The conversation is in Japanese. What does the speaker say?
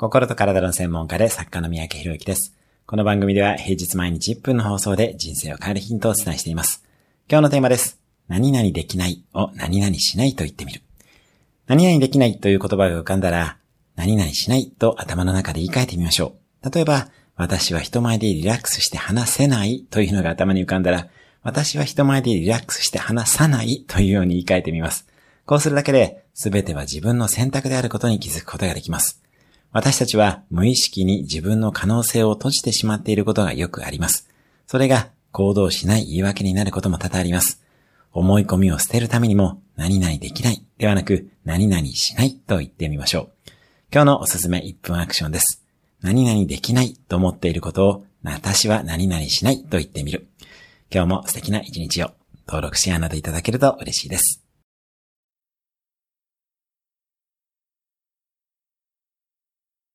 心と体の専門家で作家の三宅博之です。この番組では平日毎日1分の放送で人生を変えるヒントをお伝えしています。今日のテーマです。何々できないを何々しないと言ってみる。何々できないという言葉が浮かんだら、何々しないと頭の中で言い換えてみましょう。例えば、私は人前でリラックスして話せないというのが頭に浮かんだら、私は人前でリラックスして話さないというように言い換えてみます。こうするだけで、すべては自分の選択であることに気づくことができます。私たちは無意識に自分の可能性を閉じてしまっていることがよくあります。それが行動しない言い訳になることも多々あります。思い込みを捨てるためにも、何々できないではなく、何々しないと言ってみましょう。今日のおすすめ1分アクションです。何々できないと思っていることを、私は何々しないと言ってみる。今日も素敵な一日を登録シェアなどいただけると嬉しいです。